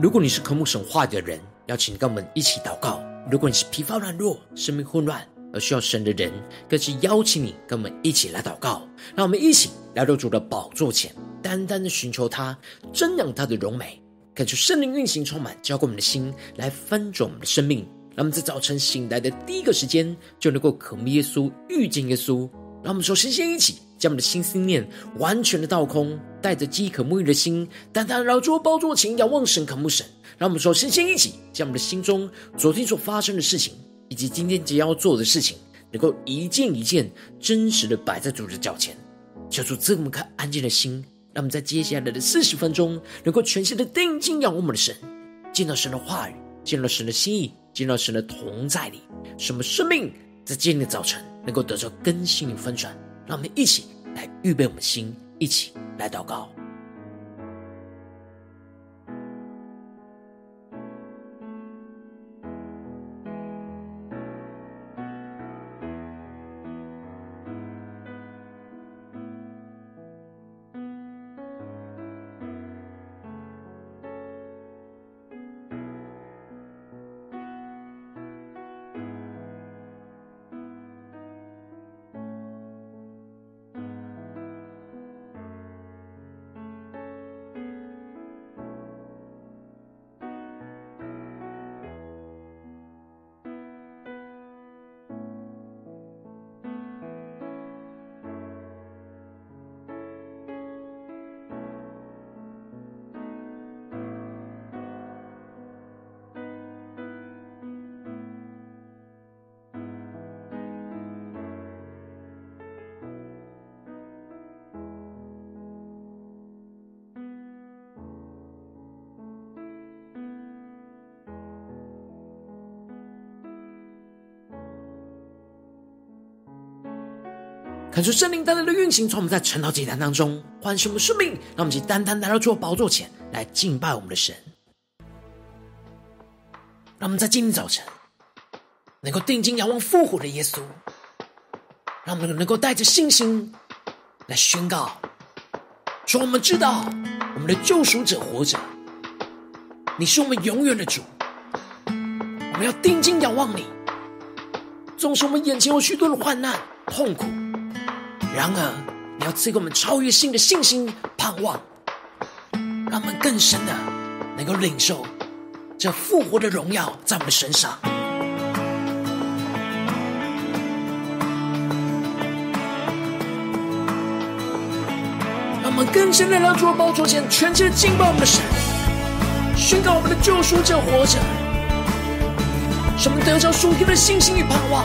如果你是渴慕神话的人，邀请跟我们一起祷告；如果你是疲乏软弱、生命混乱而需要神的人，更是邀请你跟我们一起来祷告。让我们一起来到主的宝座前，单单的寻求他，瞻仰他的荣美，感受圣灵运行充满，浇灌我们的心，来翻转我们的生命。让我们在早晨醒来的第一个时间，就能够渴慕耶稣、遇见耶稣。让我们说，先先一起将我们的心思念完全的倒空，带着饥渴沐浴的心，单单饶桌宝座前，仰望神、渴慕神。让我们说，先先一起将我们的心中昨天所发生的事情，以及今天即将要做的事情，能够一件一件真实的摆在主的脚前，求主赐我们颗安静的心，让我们在接下来的四十分钟，能够全心的定睛仰望我们的神，见到神的话语，见到神的心意，见到神的同在里，什么生命在今天的早晨。能够得到更新与翻转，让我们一起来预备我们的心，一起来祷告。感受圣灵单单的运行，从我们在晨祷祭坛当中唤醒我们生命，让我们去单单来到主宝座前来敬拜我们的神。让我们在今天早晨能够定睛仰望复活的耶稣，让我们能够带着信心来宣告：说我们知道我们的救赎者活着，你是我们永远的主。我们要定睛仰望你，纵使我们眼前有许多的患难、痛苦。然而，你要赐给我们超越性的信心、盼望，让我们更深的能够领受这复活的荣耀在我们身上。让我们更深的来到主的宝座前，全心的敬拜我们的神，宣告我们的救赎者活着，使我们得着属天的信心与盼望，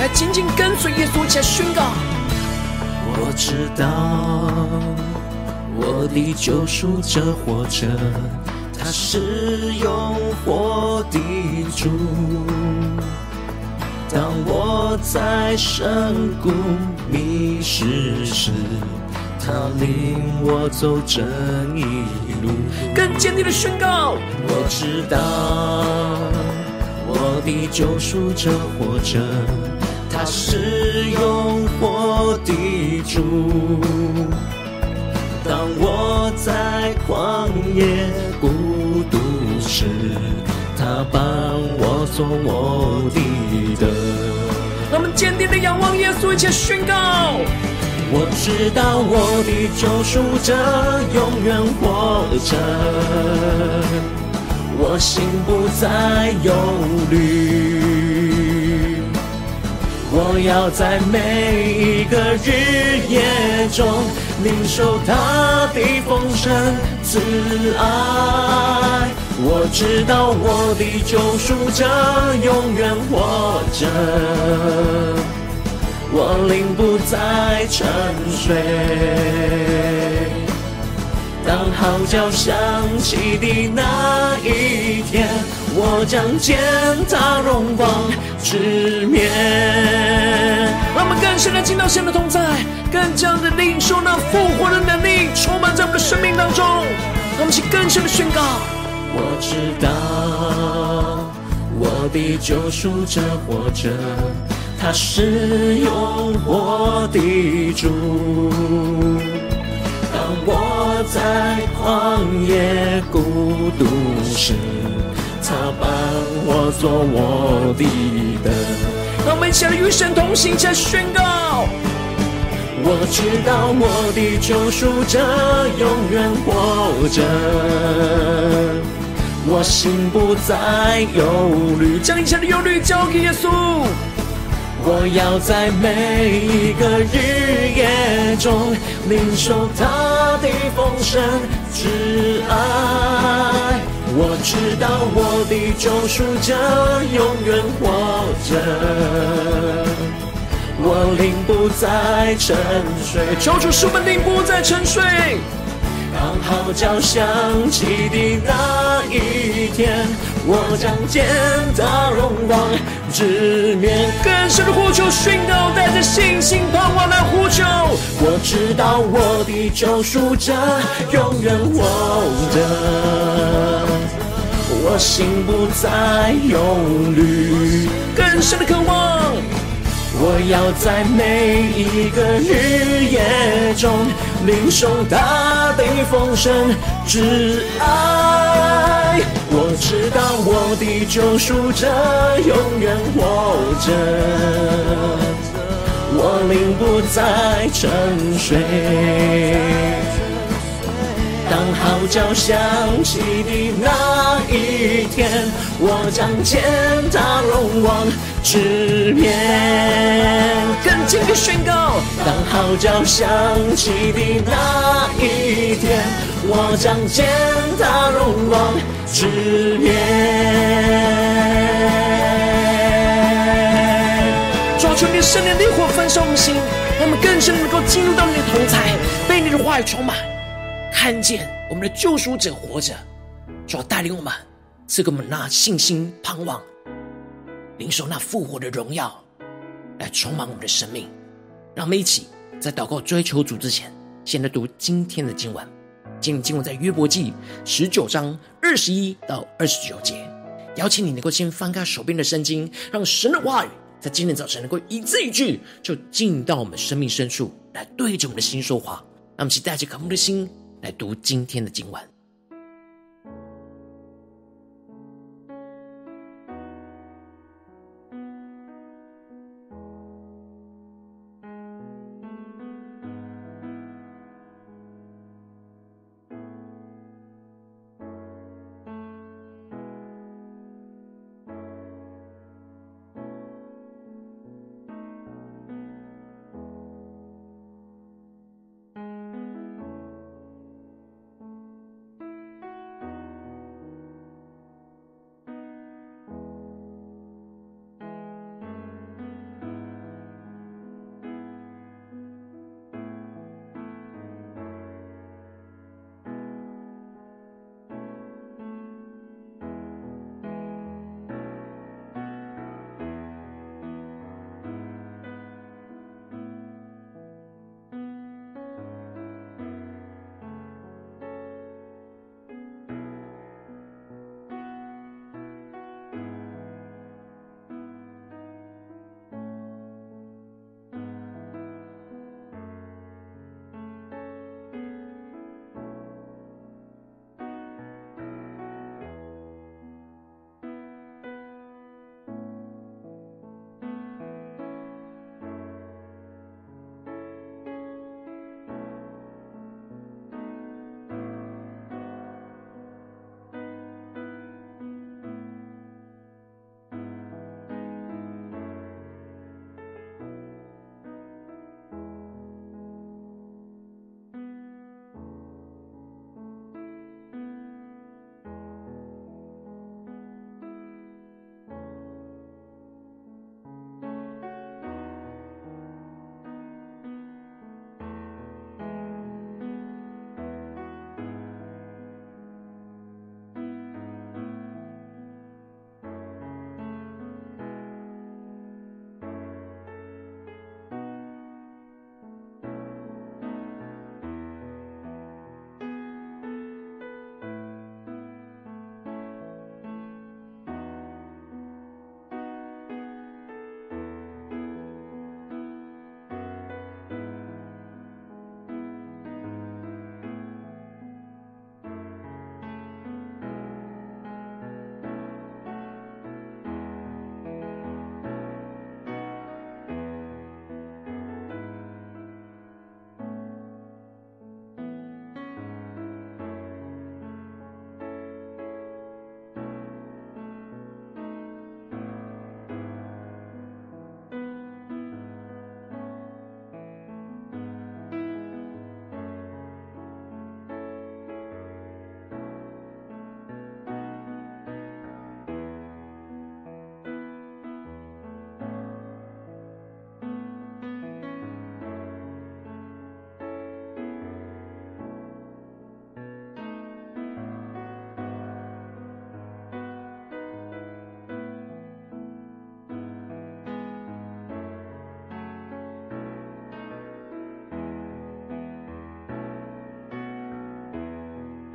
来紧紧跟随耶稣，一起来宣告。我知道我的救赎者活着，他是永活的主。当我在深谷迷失时，他领我走这一路。更坚定的宣告，我知道我的救赎者活着。他是永活的主。当我在旷野孤独时，他帮我做我的灯。让我们坚定的仰望耶稣，一起宣告：我知道我的救赎者永远活着，我心不再忧虑。我要在每一个日夜中领受他的丰盛慈爱。我知道我的救赎者永远活着，我灵不再沉睡。当号角响起的那一天，我将见他荣光直面。让我们更深的进到神的同在，更加的领受那复活的能力，充满在我们的生命当中。让我们去更深的宣告：我知道我的救赎者活着，他是用我的主。当我在旷野孤独时，他伴我做我的灯。让我们一起来与神同行，在宣告。我知道我的救赎者永远活着，我心不再忧虑，将一切的忧虑交给耶稣。我要在每一个日夜中领受他的丰盛之爱。我知道我的救赎者永远活着，我灵不再沉睡。求主使我们灵不再沉睡。当号角响起的那一天，我将见他荣光直面。更深的呼求宣告，带着信心盼望来呼求。我知道我的救赎者永远活着，我心不再忧虑。更深的渴望。我要在每一个日夜中领受大地丰盛之爱。我知道我的救赎者永远活着，我灵不再沉睡。当号角响起的那一天，我将见他荣光之面。更坚定宣告：当号角响起的那一天，我将见他荣光之面。抓住你圣灵的烈火焚烧我们心，让我们更深能够进入到你的同在，被你的话语充满。看见我们的救赎者活着，就要带领我们，赐给我们那信心、盼望，领受那复活的荣耀，来充满我们的生命。让我们一起在祷告、追求主之前，先来读今天的经文。今天经文在约伯记十九章二十一到二十九节。邀请你能够先翻开手边的圣经，让神的话语在今天早晨能够一字一句，就进到我们生命深处，来对着我们的心说话。让我们一起带着渴慕的心。来读今天的经文。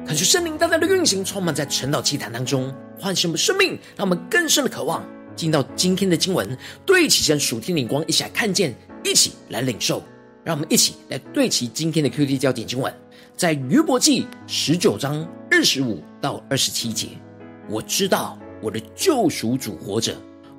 感谢圣灵大大的运行，充满在晨祷祭坛当中，唤醒我们生命，让我们更深的渴望进到今天的经文，对齐神属天灵光，一起来看见，一起来领受。让我们一起来对齐今天的 QT 焦点经文，在约伯记十九章二十五到二十七节。我知道我的救赎主活着，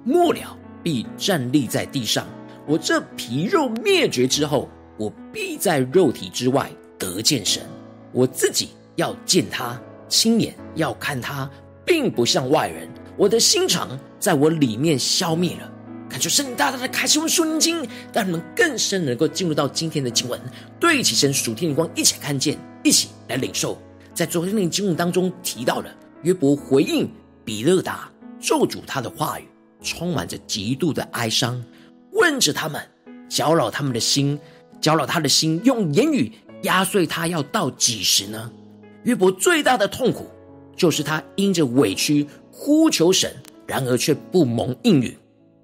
末了必站立在地上。我这皮肉灭绝之后，我必在肉体之外得见神。我自己要见他，亲眼要看他，并不像外人。我的心肠在我里面消灭了。感谢圣灵大大的开启我们属灵经，让你们更深能够进入到今天的经文，对起神属天的光，一起看见，一起来领受。在昨天的经文当中提到了约伯回应比勒达咒诅他的话语，充满着极度的哀伤，问着他们，搅扰他们的心，搅扰他的心，用言语压碎他，要到几时呢？约伯最大的痛苦，就是他因着委屈呼求神，然而却不蒙应允。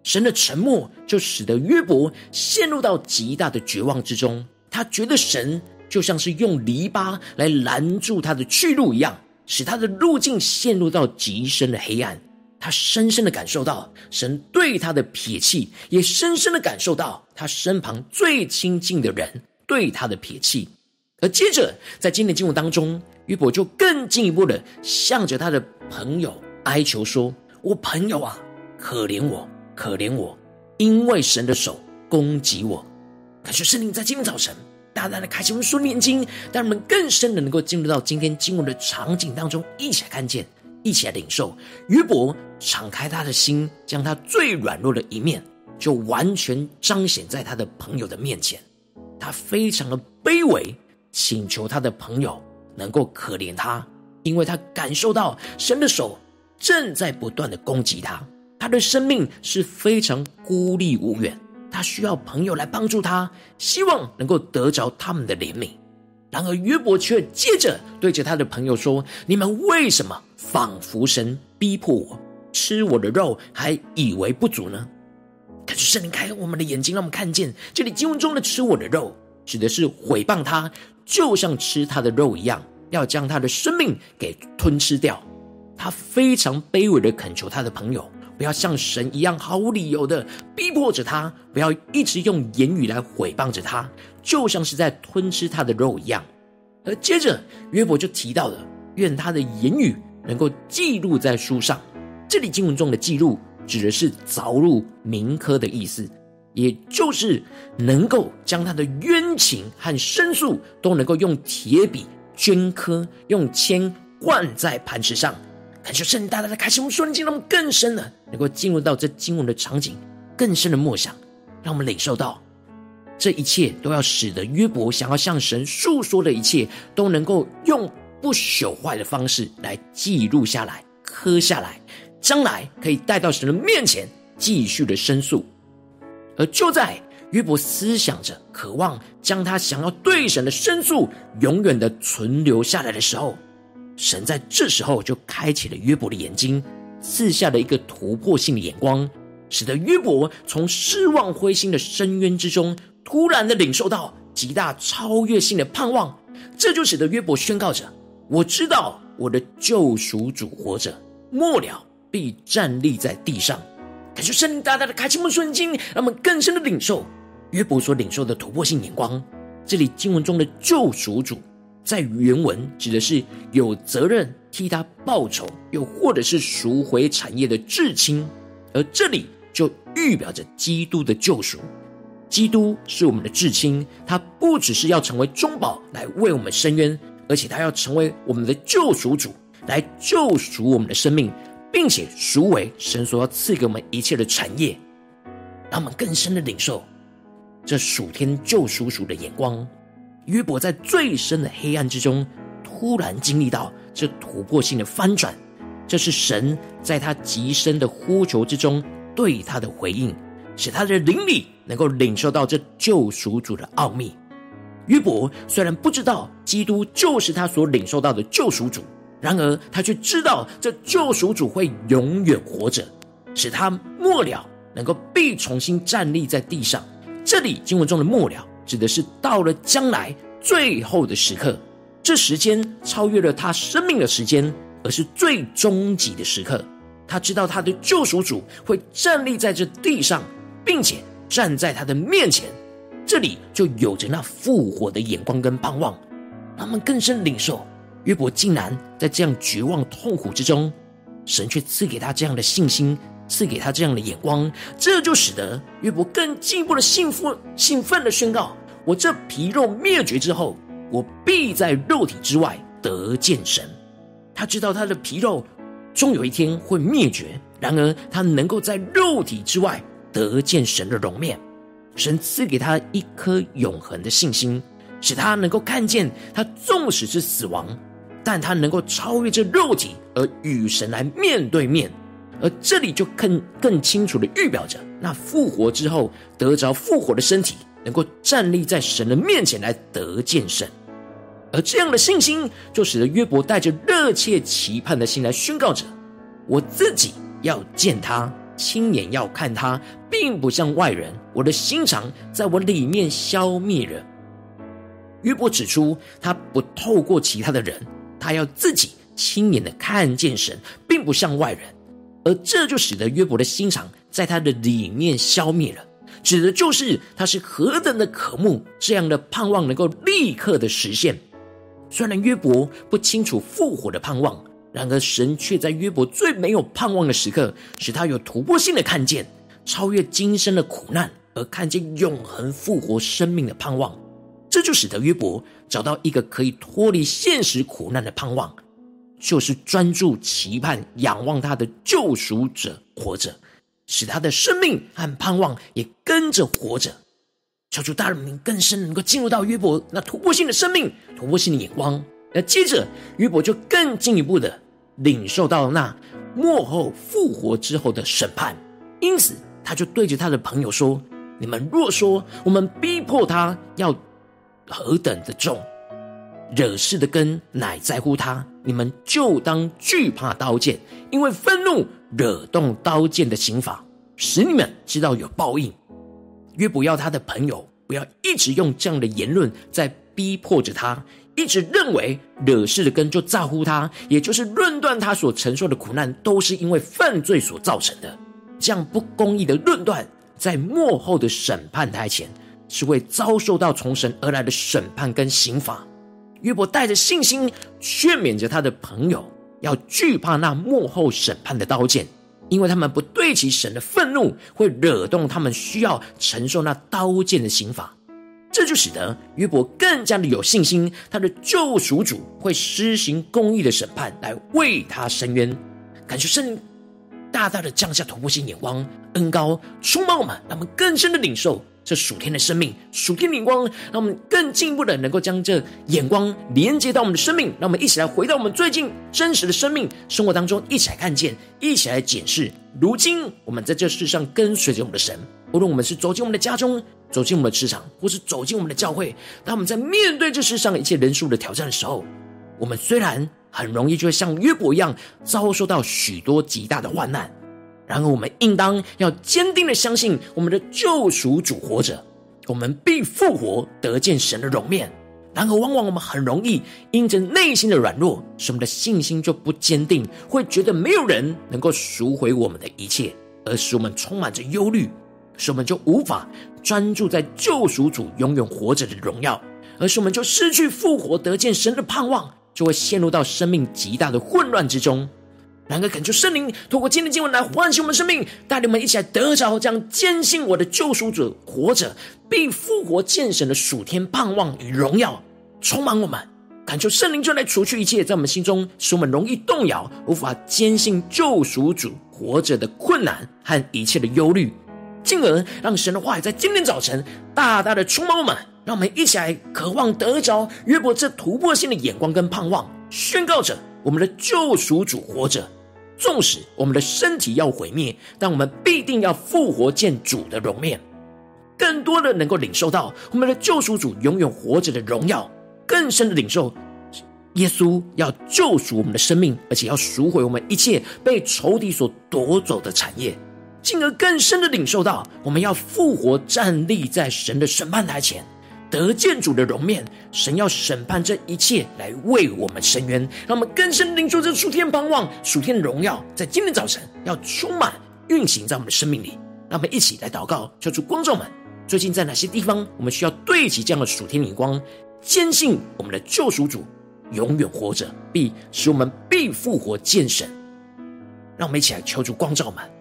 神的沉默就使得约伯陷入到极大的绝望之中。他觉得神就像是用篱笆来拦住他的去路一样，使他的路径陷入到极深的黑暗。他深深的感受到神对他的撇弃，也深深的感受到他身旁最亲近的人对他的撇弃。而接着在今天的经文当中，约伯就更进一步的向着他的朋友哀求说：“我朋友啊，可怜我。”可怜我，因为神的手攻击我。可是圣灵在今天早晨大大的开启我们属灵经，让我们更深的能够进入到今天经文的场景当中，一起来看见，一起来领受。约伯敞开他的心，将他最软弱的一面，就完全彰显在他的朋友的面前。他非常的卑微，请求他的朋友能够可怜他，因为他感受到神的手正在不断的攻击他。他的生命是非常孤立无援，他需要朋友来帮助他，希望能够得着他们的怜悯。然而约伯却接着对着他的朋友说：“你们为什么仿佛神逼迫我吃我的肉，还以为不足呢？”可是圣灵开我们的眼睛，让我们看见这里经文中的“吃我的肉”指的是毁谤他，就像吃他的肉一样，要将他的生命给吞吃掉。他非常卑微的恳求他的朋友。不要像神一样毫无理由的逼迫着他，不要一直用言语来毁谤着他，就像是在吞吃他的肉一样。而接着约伯就提到了，愿他的言语能够记录在书上。这里经文中的记录指的是凿入铭刻的意思，也就是能够将他的冤情和申诉都能够用铁笔镌刻，用铅灌在磐石上。感谢圣灵大大的开启，我们属灵经，让我们更深的能够进入到这经文的场景，更深的默想，让我们领受到这一切都要使得约伯想要向神诉说的一切，都能够用不朽坏的方式来记录下来、刻下来，将来可以带到神的面前继续的申诉。而就在约伯思想着、渴望将他想要对神的申诉永远的存留下来的时候，神在这时候就开启了约伯的眼睛，赐下了一个突破性的眼光，使得约伯从失望灰心的深渊之中，突然的领受到极大超越性的盼望。这就使得约伯宣告着：“我知道我的救赎主活着，末了必站立在地上。”感谢圣灵大大的开启我们瞬间，让我们更深的领受约伯所领受的突破性眼光。这里经文中的救赎主。在原文指的是有责任替他报仇，又或者是赎回产业的至亲，而这里就预表着基督的救赎。基督是我们的至亲，他不只是要成为中保来为我们伸冤，而且他要成为我们的救赎主，来救赎我们的生命，并且赎回神所要赐给我们一切的产业，让我们更深的领受这属天救赎主的眼光。约伯在最深的黑暗之中，突然经历到这突破性的翻转，这是神在他极深的呼求之中对他的回应，使他的灵里能够领受到这救赎主的奥秘。约伯虽然不知道基督就是他所领受到的救赎主，然而他却知道这救赎主会永远活着，使他末了能够必重新站立在地上。这里经文中的末了。指的是到了将来最后的时刻，这时间超越了他生命的时间，而是最终极的时刻。他知道他的救赎主会站立在这地上，并且站在他的面前。这里就有着那复活的眼光跟盼望，他们更深领受。约伯竟然在这样绝望痛苦之中，神却赐给他这样的信心，赐给他这样的眼光，这就使得约伯更进一步的兴奋、兴奋的宣告：我这皮肉灭绝之后，我必在肉体之外得见神。他知道他的皮肉终有一天会灭绝，然而他能够在肉体之外得见神的容面。神赐给他一颗永恒的信心，使他能够看见，他纵使是死亡。但他能够超越这肉体，而与神来面对面，而这里就更更清楚的预表着，那复活之后得着复活的身体，能够站立在神的面前来得见神，而这样的信心，就使得约伯带着热切期盼的心来宣告着：我自己要见他，亲眼要看他，并不像外人，我的心肠在我里面消灭了。约伯指出，他不透过其他的人。他要自己亲眼的看见神，并不像外人，而这就使得约伯的心肠在他的里面消灭了，指的就是他是何等的渴慕这样的盼望能够立刻的实现。虽然约伯不清楚复活的盼望，然而神却在约伯最没有盼望的时刻，使他有突破性的看见，超越今生的苦难，而看见永恒复活生命的盼望。这就使得约伯找到一个可以脱离现实苦难的盼望，就是专注期盼、仰望他的救赎者活着，使他的生命和盼望也跟着活着。求主大人民更深能够进入到约伯那突破性的生命、突破性的眼光。那接着约伯就更进一步的领受到那幕后复活之后的审判，因此他就对着他的朋友说：“你们若说我们逼迫他要。”何等的重，惹事的根乃在乎他。你们就当惧怕刀剑，因为愤怒惹动刀剑的刑罚，使你们知道有报应。约伯要他的朋友不要一直用这样的言论在逼迫着他，一直认为惹事的根就在乎他，也就是论断他所承受的苦难都是因为犯罪所造成的。这样不公义的论断，在幕后的审判台前。是会遭受到从神而来的审判跟刑罚。约伯带着信心劝勉着他的朋友，要惧怕那幕后审判的刀剑，因为他们不对齐神的愤怒，会惹动他们需要承受那刀剑的刑罚。这就使得约伯更加的有信心，他的救赎主会施行公义的审判，来为他伸冤。感谢圣大大的降下突破性眼光、恩高充满我们，让我们更深的领受。这属天的生命，属天的眼光，让我们更进一步的能够将这眼光连接到我们的生命。让我们一起来回到我们最近真实的生命生活当中，一起来看见，一起来检视。如今我们在这世上跟随着我们的神，无论我们是走进我们的家中，走进我们的职场，或是走进我们的教会，当我们在面对这世上一切人数的挑战的时候，我们虽然很容易就会像约伯一样，遭受到许多极大的患难。然而，我们应当要坚定的相信，我们的救赎主活着，我们必复活，得见神的容面。然而，往往我们很容易因着内心的软弱，使我们的信心就不坚定，会觉得没有人能够赎回我们的一切，而使我们充满着忧虑，使我们就无法专注在救赎主永远活着的荣耀，而使我们就失去复活得见神的盼望，就会陷入到生命极大的混乱之中。然而，恳求圣灵透过今天经文来唤醒我们生命，带领我们一起来得着这样坚信我的救赎主活着，并复活见神的属天盼望与荣耀充满我们。恳求圣灵就来除去一切在我们心中使我们容易动摇、无法坚信救赎主活着的困难和一切的忧虑，进而让神的话语在今天早晨大大的充满我们。让我们一起来渴望得着约伯这突破性的眼光跟盼望，宣告着我们的救赎主活着。纵使我们的身体要毁灭，但我们必定要复活见主的容面，更多的能够领受到我们的救赎主永远活着的荣耀，更深的领受耶稣要救赎我们的生命，而且要赎回我们一切被仇敌所夺走的产业，进而更深的领受到我们要复活站立在神的审判台前，得见主的容面。神要审判这一切，来为我们伸冤，让我们更深领受这属天盼望、属天的荣耀，在今天早晨要充满运行在我们的生命里。让我们一起来祷告，求主光照们，最近在哪些地方，我们需要对齐这样的属天眼光，坚信我们的救赎主永远活着，必使我们必复活见神。让我们一起来求主光照们。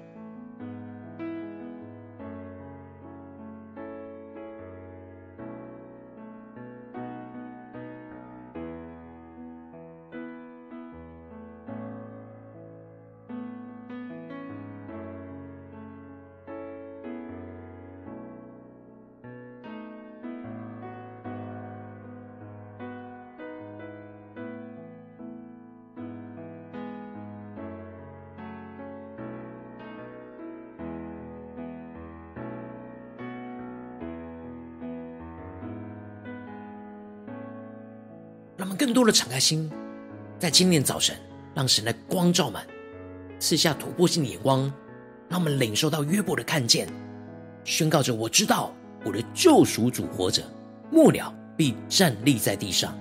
更多的敞开心，在今天早晨，让神的光照们，赐下突破性的眼光，让我们领受到约伯的看见，宣告着：我知道我的救赎主活着，末了必站立在地上。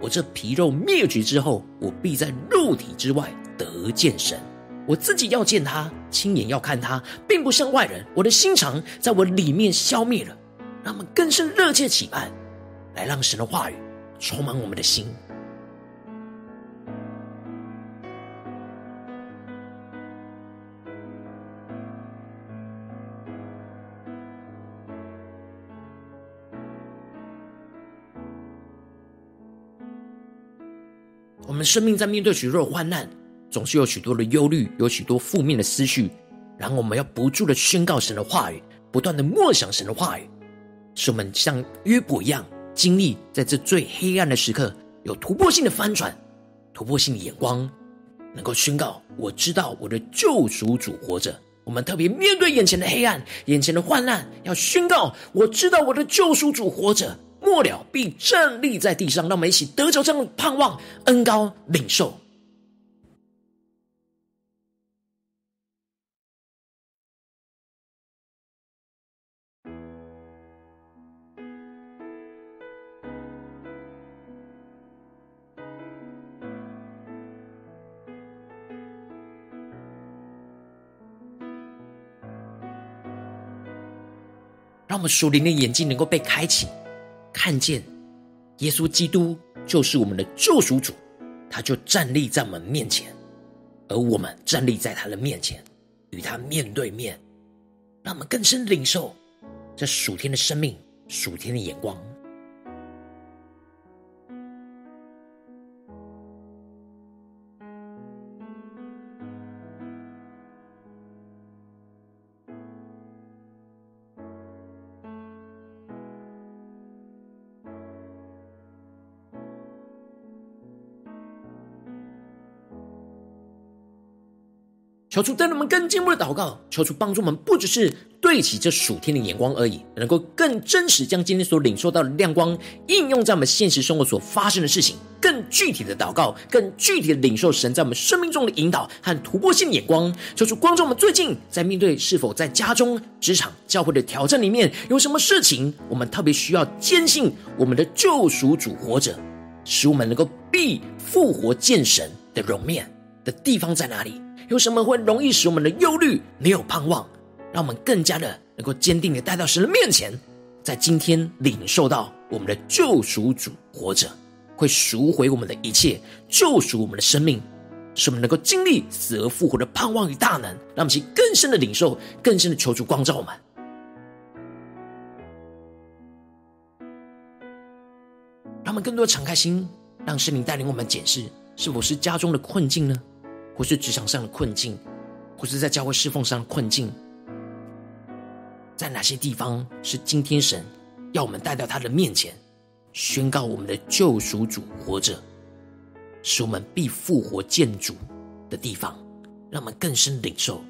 我这皮肉灭绝之后，我必在肉体之外得见神。我自己要见他，亲眼要看他，并不像外人。我的心肠在我里面消灭了，让我们更深热切期盼，来让神的话语。充满我们的心，我们生命在面对许多的患难，总是有许多的忧虑，有许多负面的思绪。然后我们要不住的宣告神的话语，不断的默想神的话语，使我们像约伯一样。经历在这最黑暗的时刻，有突破性的翻转，突破性的眼光，能够宣告：我知道我的救赎主活着。我们特别面对眼前的黑暗，眼前的患难，要宣告：我知道我的救赎主活着，末了必站立在地上。让我们一起得着这样的盼望、恩高、领受。们属灵的眼睛能够被开启，看见耶稣基督就是我们的救赎主，他就站立在我们面前，而我们站立在他的面前，与他面对面，让我们更深领受这属天的生命、属天的眼光。求主带领我们更进一步的祷告，求主帮助我们，不只是对齐这属天的眼光而已，能够更真实将今天所领受到的亮光应用在我们现实生活所发生的事情，更具体的祷告，更具体的领受神在我们生命中的引导和突破性眼光。求主光照我们，最近在面对是否在家中、职场、教会的挑战里面，有什么事情我们特别需要坚信我们的救赎主活着，使我们能够必复活见神的荣面的地方在哪里？有什么会容易使我们的忧虑没有盼望，让我们更加的能够坚定的带到神的面前，在今天领受到我们的救赎主活着，会赎回我们的一切，救赎我们的生命，使我们能够经历死而复活的盼望与大能，让我们去更深的领受，更深的求主光照我们，让我们更多敞开心，让圣灵带领我们检视是否是家中的困境呢？或是职场上的困境，或是在教会侍奉上的困境，在哪些地方是今天神要我们带到他的面前，宣告我们的救赎主活着，使我们必复活建主的地方，让我们更深领受。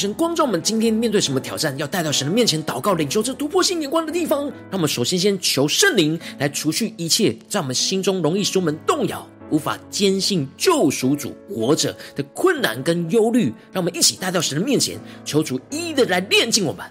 神光照我们今天面对什么挑战，要带到神的面前祷告，领受这突破性眼光的地方，那我们首先先求圣灵来除去一切在我们心中容易使我们动摇、无法坚信救赎主活着的困难跟忧虑，让我们一起带到神的面前，求主一一的来炼净我们。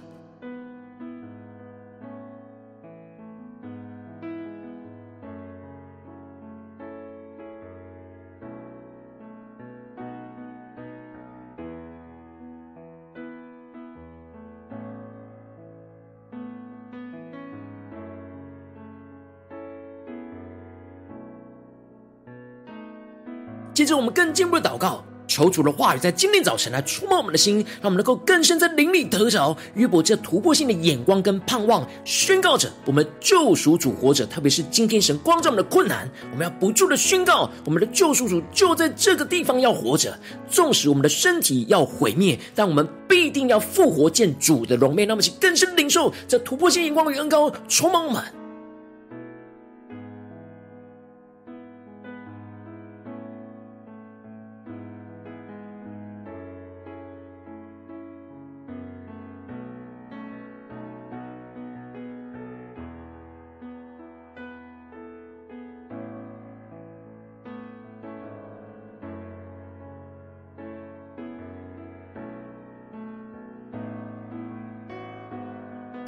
接着，我们更进一步的祷告，求主的话语在今天早晨来触摸我们的心，让我们能够更深在灵里得着约伯这突破性的眼光跟盼望，宣告着我们救赎主活着。特别是今天神光照我们的困难，我们要不住的宣告，我们的救赎主就在这个地方要活着。纵使我们的身体要毁灭，但我们必定要复活见主的荣面。那么，请更深领受这突破性眼光与恩膏，充满我们。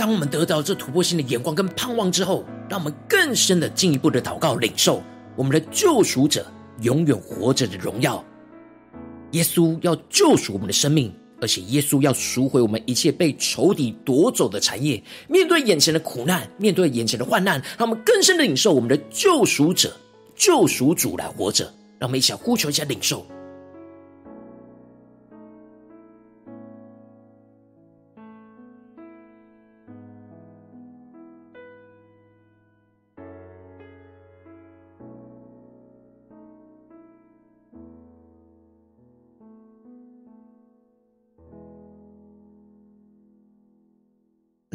当我们得到这突破性的眼光跟盼望之后，让我们更深的进一步的祷告领受我们的救赎者永远活着的荣耀。耶稣要救赎我们的生命，而且耶稣要赎回我们一切被仇敌夺走的产业。面对眼前的苦难，面对眼前的患难，让我们更深的领受我们的救赎者、救赎主来活着。让我们一起来呼求一下领受。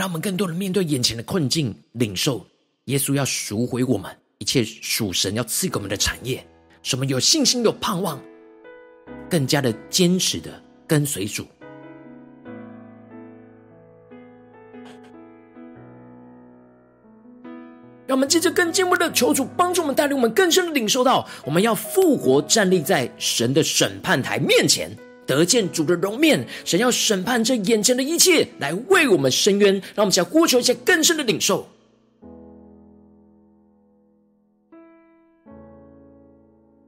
让我们更多的面对眼前的困境，领受耶稣要赎回我们一切属神要赐给我们的产业，什么有信心、有盼望，更加的坚持的跟随主。让我们接着更进一步的求主帮助我们，带领我们更深的领受到，我们要复活站立在神的审判台面前。得见主的容面，神要审判这眼前的一切，来为我们伸冤。让我们想呼求一些更深的领受，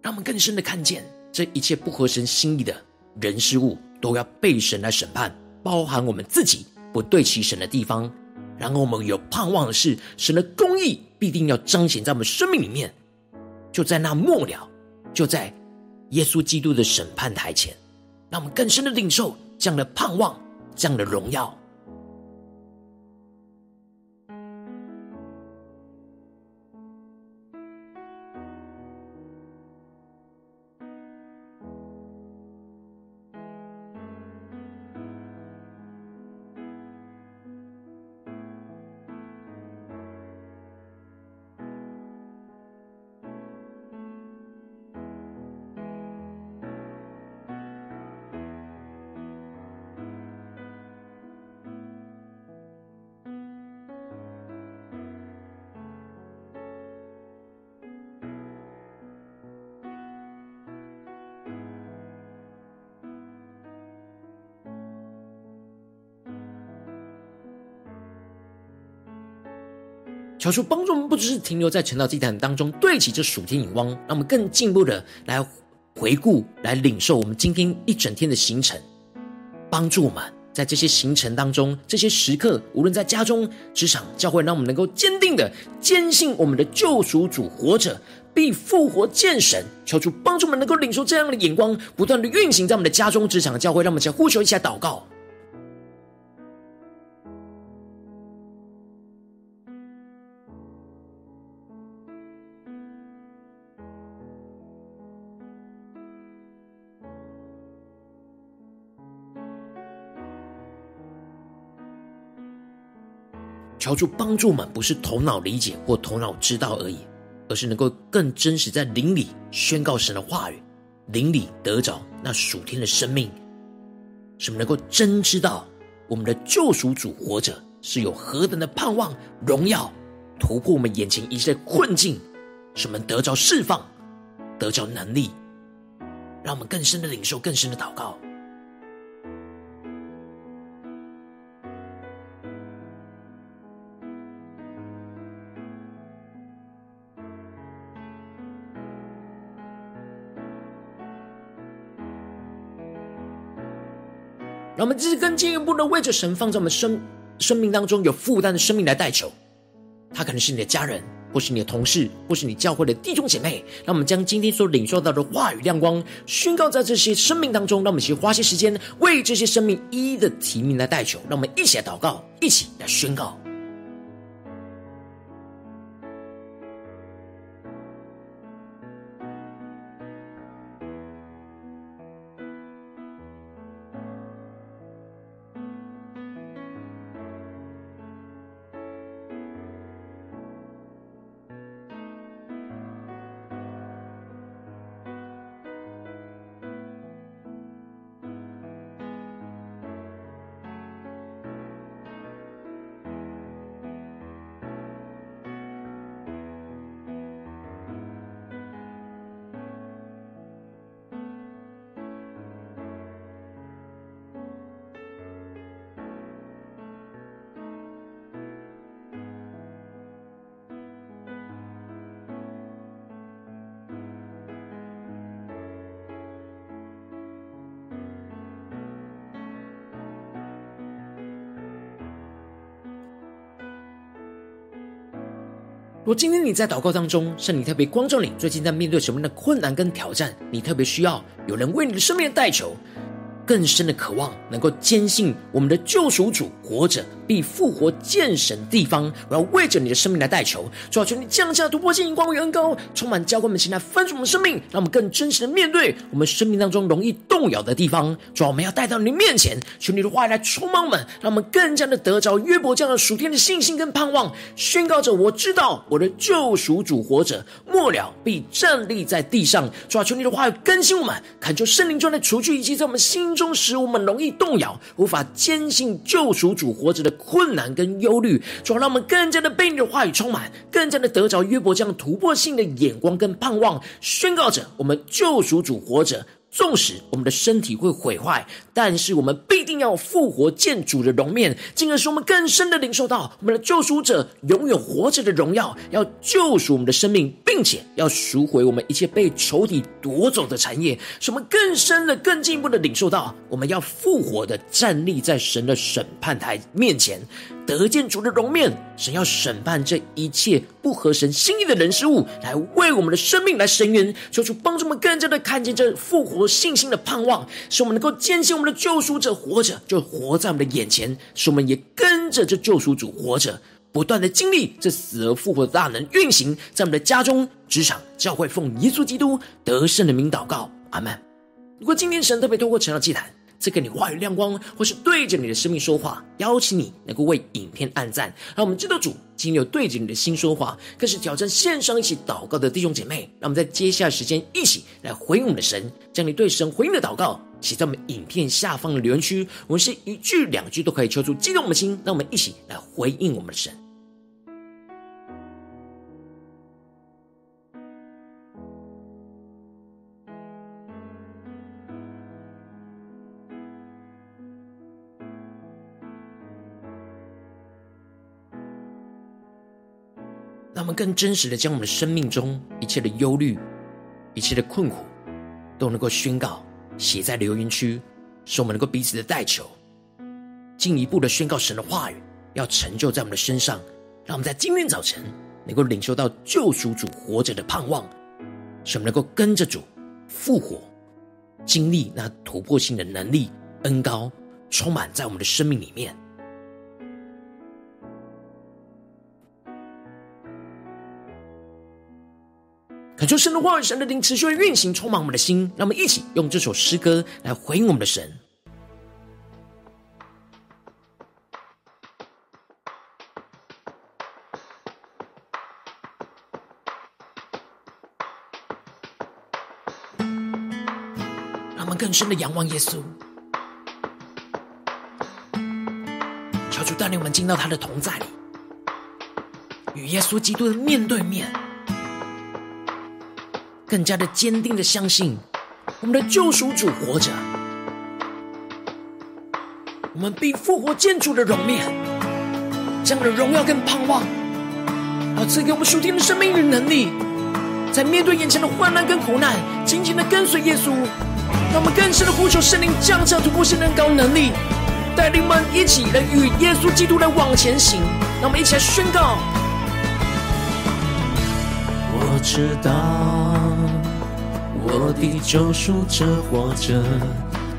让我们更深的看见这一切不合神心意的人事物，都要被神来审判，包含我们自己不对齐神的地方。然后我们有盼望的是，神的公义必定要彰显在我们生命里面，就在那末了，就在耶稣基督的审判台前。让我们更深的领受这样的盼望，这样的荣耀。求主帮助我们，不只是停留在晨祷祭坛当中对齐这属天眼光，让我们更进一步的来回顾、来领受我们今天一整天的行程，帮助我们在这些行程当中、这些时刻，无论在家中、职场、教会，让我们能够坚定的坚信我们的救赎主活着，必复活见神。求主帮助我们能够领受这样的眼光，不断的运行在我们的家中、职场、教会，让我们先呼求一下祷告。求主帮助我们，不是头脑理解或头脑知道而已，而是能够更真实在灵里宣告神的话语，灵里得着那属天的生命，使我们能够真知道我们的救赎主活着是有何等的盼望、荣耀，突破我们眼前一切困境，使我们得着释放、得着能力，让我们更深的领受、更深的祷告。让我们继续更进一步的为着神放在我们生生命当中有负担的生命来代求，他可能是你的家人，或是你的同事，或是你教会的弟兄姐妹。让我们将今天所领受到的话语亮光宣告在这些生命当中。让我们一起花些时间为这些生命一一的提名来代求。让我们一起来祷告，一起来宣告。如果今天你在祷告当中，圣灵特别光照你，最近在面对什么样的困难跟挑战，你特别需要有人为你的生命代求。更深的渴望，能够坚信我们的救赎主活着，必复活见神地方。我要为着你的生命来代求，主要求你降下突破性、光与恩膏，充满教会们，前来分属我们生命，让我们更真实的面对我们生命当中容易动摇的地方。主要我们要带到你面前，求你的话来充满我们，让我们更加的得着约伯这样的属天的信心跟盼望，宣告着我知道我的救赎主活着，末了必站立在地上。主要求你的话要更新我们，恳求圣灵中来除去一切在我们心中使我们容易动摇、无法坚信救赎主活着的困难跟忧虑，主要让我们更加的被你的话语充满，更加的得着约伯这样突破性的眼光跟盼望，宣告着我们救赎主活着。纵使我们的身体会毁坏，但是我们必定要复活见主的容面，进而使我们更深的领受到我们的救赎者永远活着的荣耀，要救赎我们的生命，并且要赎回我们一切被仇敌夺走的产业，使我们更深的、更进一步的领受到，我们要复活的站立在神的审判台面前。得见主的容面，神要审判这一切不合神心意的人事物，来为我们的生命来伸冤，求主帮助我们更加的看见这复活信心的盼望，使我们能够坚信我们的救赎者活着，就活在我们的眼前，使我们也跟着这救赎主活着，不断的经历这死而复活的大能运行在我们的家中、职场、教会，奉耶稣基督得胜的名祷告，阿门。如果今天神特别透过成了祭坛，赐给你话语亮光，或是对着你的生命说话，邀请你能够为影片按赞，让我们知道主今天有对着你的心说话，更是挑战线上一起祷告的弟兄姐妹。让我们在接下来时间一起来回应我们的神，将你对神回应的祷告写在我们影片下方的留言区，我们是一句两句都可以求出激动我们的心，让我们一起来回应我们的神。更真实的将我们的生命中一切的忧虑、一切的困苦，都能够宣告写在留言区，使我们能够彼此的代求，进一步的宣告神的话语要成就在我们的身上。让我们在今天早晨能够领受到救赎主活着的盼望，使我们能够跟着主复活，经历那突破性的能力、恩膏，充满在我们的生命里面。求神的话语、神的灵持续的运行，充满我们的心。让我们一起用这首诗歌来回应我们的神。让我们更深的仰望耶稣，求主带领我们进到他的同在里，与耶稣基督的面对面，更加的坚定的相信我们的救赎主活着，我们必复活见主的荣面，这样的荣耀跟盼望，要赐给我们属天的生命与能力，在面对眼前的患难跟苦难，紧紧的跟随耶稣，让我们更深的呼求圣灵降下突破性的高能力。带领们一起来与耶稣基督来往前行，让我们一起来宣告。我知道我的救赎者活着，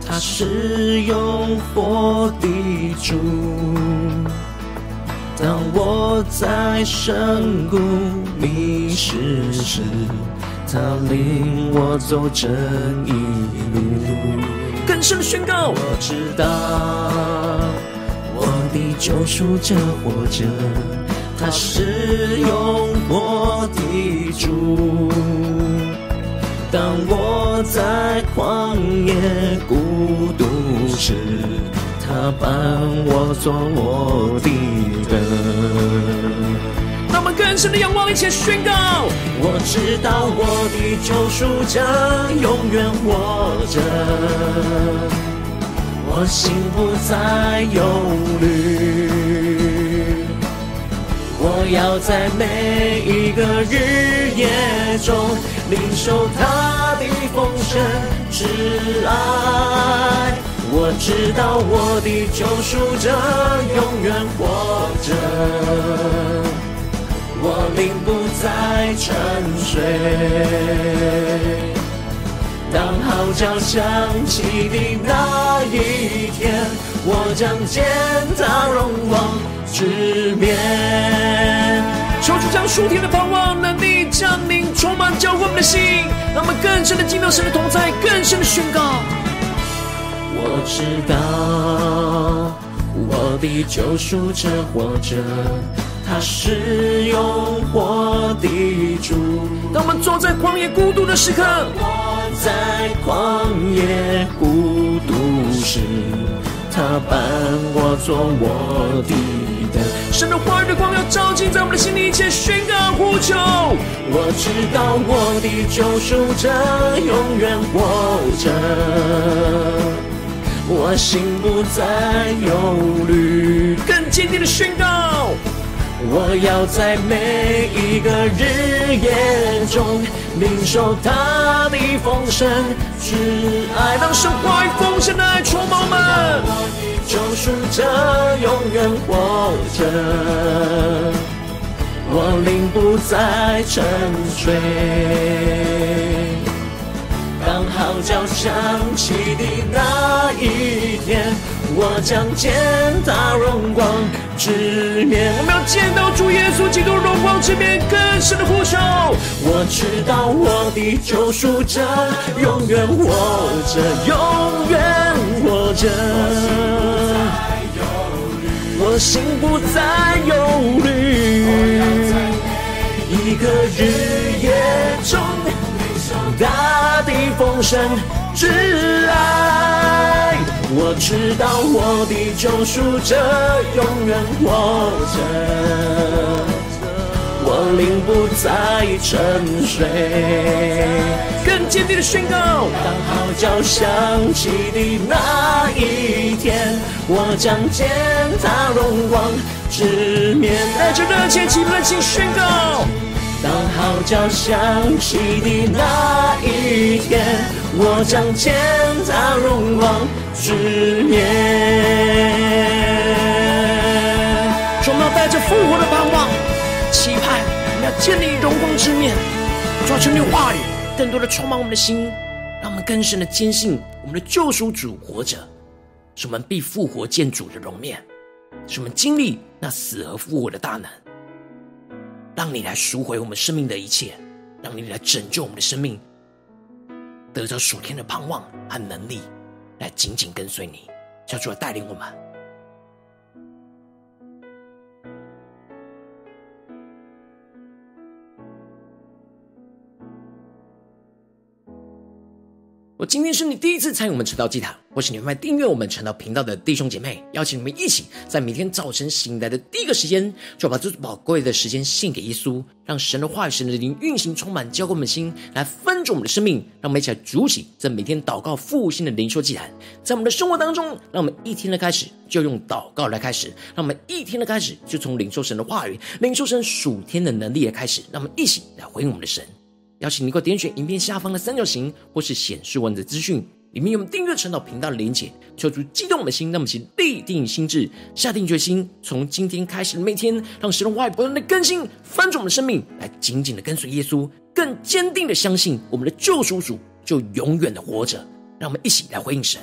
他是永活的主。当我在深谷迷失时，他领我走这一路。更深宣告，我知道我的救赎者活着，他是永活的主。当我在旷野孤独时，他伴我做我的灯。让我们更深的仰望，一起宣告。我知道我的救赎者永远活着，我心不再忧虑。我要在每一个日夜中领受他的丰盛之爱。我知道我的救赎者永远活着。我灵不再沉睡，当号角响起的那一天，我将见他荣光之面。求主将属天的盼望能力降临，充满浇灌我们的心，让我们更深的进到神的同在，更深的宣告。我知道我的救赎者活着。他是永活的主。当我们坐在旷野孤独的时刻，我在旷野孤独时，他伴我做我的神的话语的光要照进在我们的心里，一切宣告呼求。我知道我的救赎者永远活着，我心不再忧虑。更坚定的宣告。我要在每一个日夜中领受他的丰盛之爱，让神话语丰盛的爱充满我们。救赎者永远活着，我灵不再沉睡。当号角响起的那一天，我将见他荣光之面。我们要见到主耶稣基督荣光之面，更深的呼求。我知道我的救赎者永远活着，永远活着。我心不再忧虑，一个日夜中。大地丰盛之爱，我知道我的救赎者永远活着，我灵不再沉睡。更坚定的宣告，当号角响起的那一天，我将见他荣光直面。带着热切期盼，请宣告。当号角响起的那一天，我将见他荣光直面。我们要带着复活的，建立荣光之面，抓住你话语，更多的充满我们的心，让我们更深的坚信我们的救赎主活着，使我们必复活见主的容面，使我们经历那死而复活的大能。让你来赎回我们生命的一切，让你来拯救我们的生命，得着属天的盼望和能力，来紧紧跟随你，叫主来带领我们。我今天是你第一次参与我们晨道祭坛，或是你会订阅我们晨道频道的弟兄姐妹，邀请你们一起在每天早晨醒来的第一个时间，就把这宝贵的时间献给耶稣，让神的话语、神的灵运行充满，浇灌我们的心，来分足我们的生命。让我们一起来主起这每天祷告复兴的灵修祭坛，在我们的生活当中，让我们一天的开始就用祷告来开始，让我们一天的开始就从领受神的话语、领受神属天的能力来开始，让我们一起来回应我们的神。邀请你能够点选影片下方的三角形，或是显示文字资讯，里面有我们订阅陈祷频道的连结。求主激动我们的心，让我们先立定心志，下定决心，从今天开始的每天，让神的话语不断的更新，翻转我们的生命，来紧紧的跟随耶稣，更坚定的相信我们的救赎主就永远的活着。让我们一起来回应神。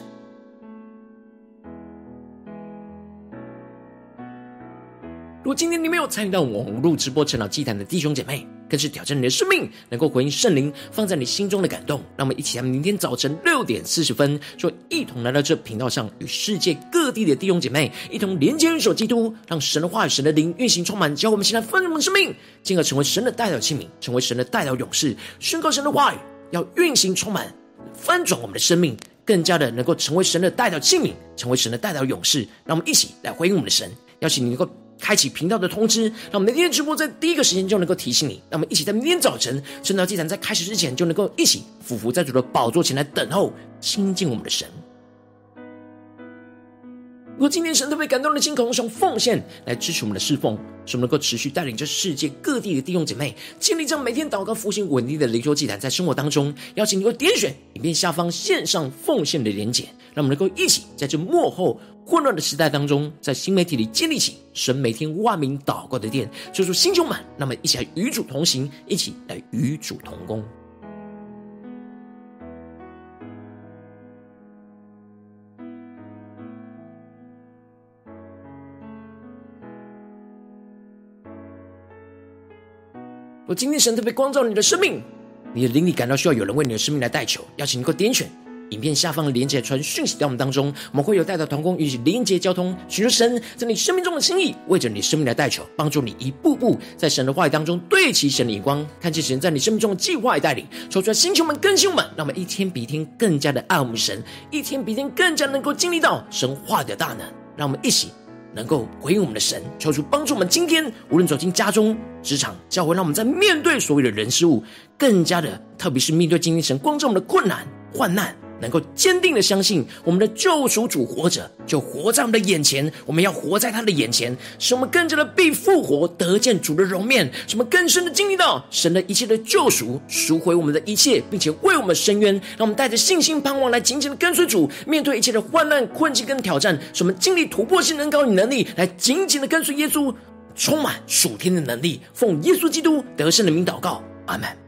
如果今天你没有参与到网络直播晨祷祭坛的弟兄姐妹，更是挑战你的生命，能够回应圣灵放在你心中的感动。让我们一起在明天早晨六点四十分，就一同来到这频道上，与世界各地的弟兄姐妹一同连接、运手基督，让神的话语、神的灵运行充满，教我们现在丰盛的生命，进而成为神的代表器皿，成为神的代表勇士，宣告神的话语要运行充满，翻转我们的生命，更加的能够成为神的代表器皿，成为神的代表勇士。让我们一起来回应我们的神，邀请你能够。开启频道的通知，让我们每天直播在第一个时间就能够提醒你。让我们一起在明天早晨晨祷祭坛在开始之前，就能够一起俯伏在主的宝座前来等候亲近我们的神。如果今天神特别感动的心，渴望用奉献来支持我们的侍奉，使我们能够持续带领着世界各地的弟兄姐妹建立这样每天祷告复兴稳定的灵修祭坛，在生活当中，邀请你能够点选影片下方线上奉献的连结，让我们能够一起在这幕后混乱的时代当中，在新媒体里建立起神每天万名祷告的殿，做出新充满。那么，一起来与主同行，一起来与主同工。我今天神特别光照你的生命，你的灵里感到需要有人为你的生命来代求，邀请你给我点选影片下方的连接，传讯息到我们当中，我们会有代祷同工与你连接交通，寻求神在你生命中的心意，为着你生命的代求，帮助你一步步在神的话语当中对齐神的眼光，看见神在你生命中的计划与带领，说出来星球们更新我们，让我们一天比一天更加的爱我们神，一天比一天更加能够经历到神话的大能，让我们一起。能够回应我们的神，求主帮助我们。今天无论走进家中、职场、教会，让我们在面对所有的人事物，更加的，特别是面对今天神光照我们的困难、患难。能够坚定的相信，我们的救赎主活着，就活在我们的眼前。我们要活在他的眼前，使我们更加的被复活，得见主的容面，使我们更深的经历到神的一切的救赎，赎回我们的一切，并且为我们伸冤。让我们带着信心盼望来紧紧的跟随主，面对一切的患难、困境跟挑战，使我们经历突破性能高与能力，来紧紧的跟随耶稣，充满属天的能力，奉耶稣基督得胜的名祷告，阿门。